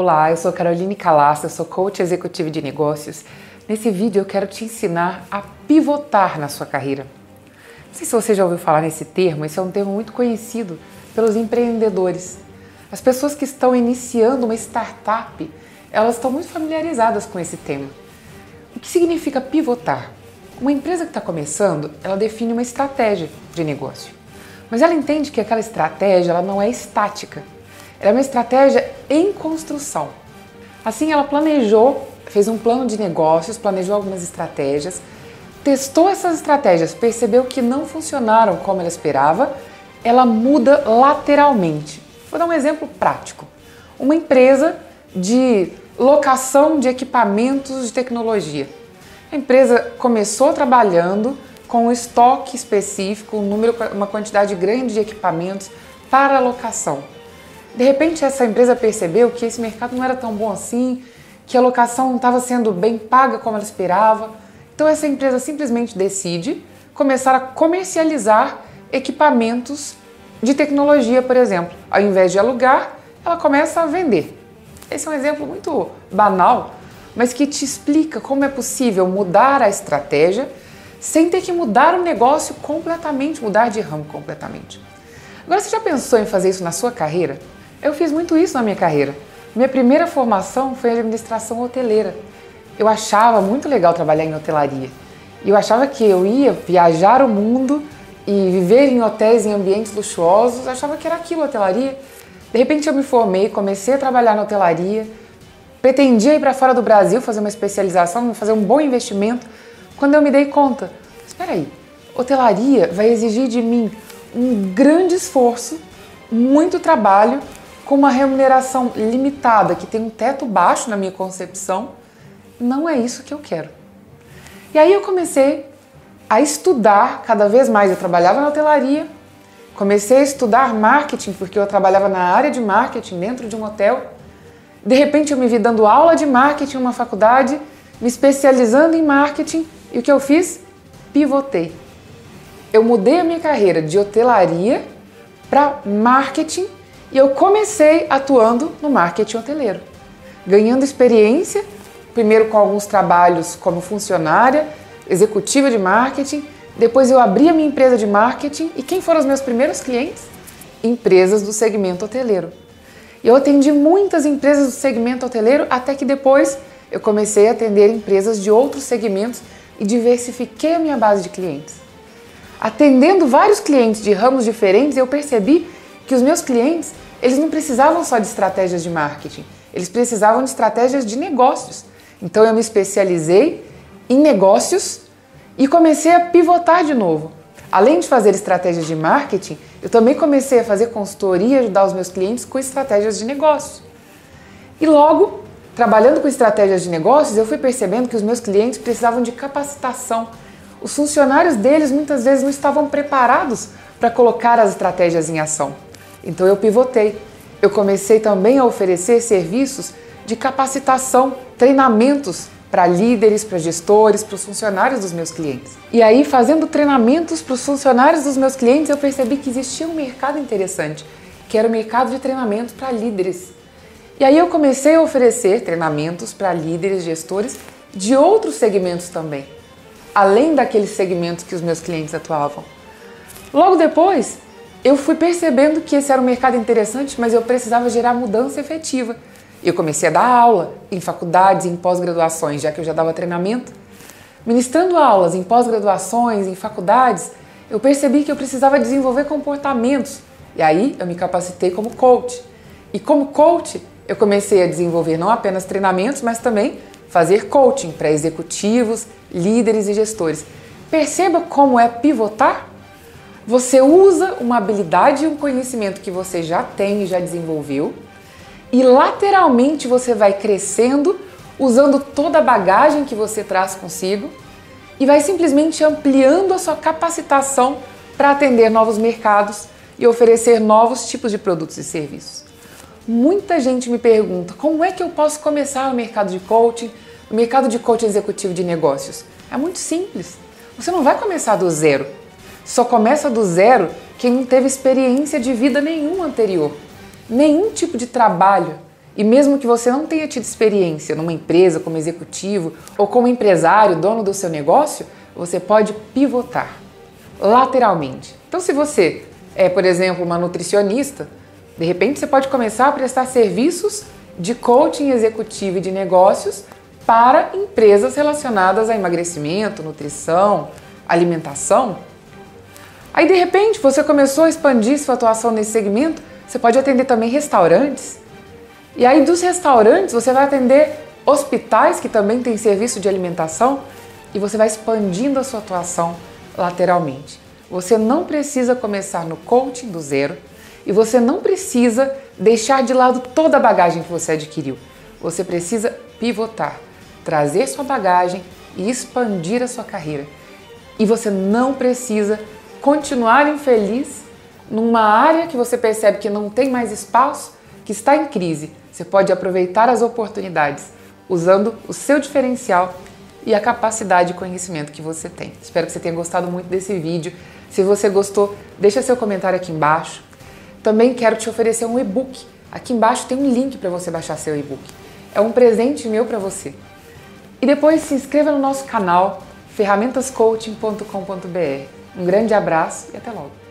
Olá, eu sou Caroline Calassa, eu sou coach executivo de negócios. Nesse vídeo eu quero te ensinar a pivotar na sua carreira. Não sei se você já ouviu falar nesse termo, esse é um termo muito conhecido pelos empreendedores. As pessoas que estão iniciando uma startup, elas estão muito familiarizadas com esse tema. O que significa pivotar? Uma empresa que está começando, ela define uma estratégia de negócio. Mas ela entende que aquela estratégia ela não é estática. Ela é uma estratégia em construção. Assim, ela planejou, fez um plano de negócios, planejou algumas estratégias, testou essas estratégias, percebeu que não funcionaram como ela esperava, ela muda lateralmente. Vou dar um exemplo prático. Uma empresa de locação de equipamentos de tecnologia. A empresa começou trabalhando com um estoque específico, um número, uma quantidade grande de equipamentos para locação. De repente, essa empresa percebeu que esse mercado não era tão bom assim, que a locação não estava sendo bem paga como ela esperava. Então, essa empresa simplesmente decide começar a comercializar equipamentos de tecnologia, por exemplo. Ao invés de alugar, ela começa a vender. Esse é um exemplo muito banal, mas que te explica como é possível mudar a estratégia sem ter que mudar o negócio completamente, mudar de ramo completamente. Agora, você já pensou em fazer isso na sua carreira? Eu fiz muito isso na minha carreira. Minha primeira formação foi administração hoteleira. Eu achava muito legal trabalhar em hotelaria. Eu achava que eu ia viajar o mundo e viver em hotéis em ambientes luxuosos, eu achava que era aquilo hotelaria. De repente eu me formei, comecei a trabalhar na hotelaria, pretendia ir para fora do Brasil fazer uma especialização, fazer um bom investimento, quando eu me dei conta, espera aí, hotelaria vai exigir de mim um grande esforço, muito trabalho com uma remuneração limitada, que tem um teto baixo na minha concepção, não é isso que eu quero. E aí eu comecei a estudar cada vez mais. Eu trabalhava na hotelaria, comecei a estudar marketing, porque eu trabalhava na área de marketing dentro de um hotel. De repente eu me vi dando aula de marketing em uma faculdade, me especializando em marketing, e o que eu fiz? Pivotei. Eu mudei a minha carreira de hotelaria para marketing e eu comecei atuando no marketing hoteleiro, ganhando experiência, primeiro com alguns trabalhos como funcionária, executiva de marketing, depois eu abri a minha empresa de marketing e quem foram os meus primeiros clientes? Empresas do segmento hoteleiro. Eu atendi muitas empresas do segmento hoteleiro até que depois eu comecei a atender empresas de outros segmentos e diversifiquei a minha base de clientes. Atendendo vários clientes de ramos diferentes, eu percebi que os meus clientes, eles não precisavam só de estratégias de marketing, eles precisavam de estratégias de negócios. Então eu me especializei em negócios e comecei a pivotar de novo. Além de fazer estratégias de marketing, eu também comecei a fazer consultoria e ajudar os meus clientes com estratégias de negócios. E logo, trabalhando com estratégias de negócios, eu fui percebendo que os meus clientes precisavam de capacitação. Os funcionários deles muitas vezes não estavam preparados para colocar as estratégias em ação. Então eu pivotei. Eu comecei também a oferecer serviços de capacitação, treinamentos para líderes, para gestores, para os funcionários dos meus clientes. E aí, fazendo treinamentos para os funcionários dos meus clientes, eu percebi que existia um mercado interessante, que era o mercado de treinamentos para líderes. E aí eu comecei a oferecer treinamentos para líderes, gestores de outros segmentos também, além daqueles segmentos que os meus clientes atuavam. Logo depois, eu fui percebendo que esse era um mercado interessante, mas eu precisava gerar mudança efetiva. Eu comecei a dar aula em faculdades, em pós-graduações, já que eu já dava treinamento. Ministrando aulas em pós-graduações, em faculdades, eu percebi que eu precisava desenvolver comportamentos. E aí eu me capacitei como coach. E como coach, eu comecei a desenvolver não apenas treinamentos, mas também fazer coaching para executivos, líderes e gestores. Perceba como é pivotar? Você usa uma habilidade e um conhecimento que você já tem e já desenvolveu, e lateralmente você vai crescendo, usando toda a bagagem que você traz consigo, e vai simplesmente ampliando a sua capacitação para atender novos mercados e oferecer novos tipos de produtos e serviços. Muita gente me pergunta como é que eu posso começar no mercado de coaching, no mercado de coaching executivo de negócios. É muito simples. Você não vai começar do zero. Só começa do zero quem não teve experiência de vida nenhuma anterior, nenhum tipo de trabalho. E mesmo que você não tenha tido experiência numa empresa como executivo ou como empresário, dono do seu negócio, você pode pivotar lateralmente. Então, se você é, por exemplo, uma nutricionista, de repente você pode começar a prestar serviços de coaching executivo e de negócios para empresas relacionadas a emagrecimento, nutrição, alimentação. Aí de repente você começou a expandir sua atuação nesse segmento, você pode atender também restaurantes. E aí dos restaurantes você vai atender hospitais que também têm serviço de alimentação e você vai expandindo a sua atuação lateralmente. Você não precisa começar no coaching do zero e você não precisa deixar de lado toda a bagagem que você adquiriu. Você precisa pivotar, trazer sua bagagem e expandir a sua carreira. E você não precisa continuar infeliz numa área que você percebe que não tem mais espaço, que está em crise. Você pode aproveitar as oportunidades usando o seu diferencial e a capacidade de conhecimento que você tem. Espero que você tenha gostado muito desse vídeo. Se você gostou, deixa seu comentário aqui embaixo. Também quero te oferecer um e-book. Aqui embaixo tem um link para você baixar seu e-book. É um presente meu para você. E depois se inscreva no nosso canal ferramentascoaching.com.br. Um grande abraço e até logo.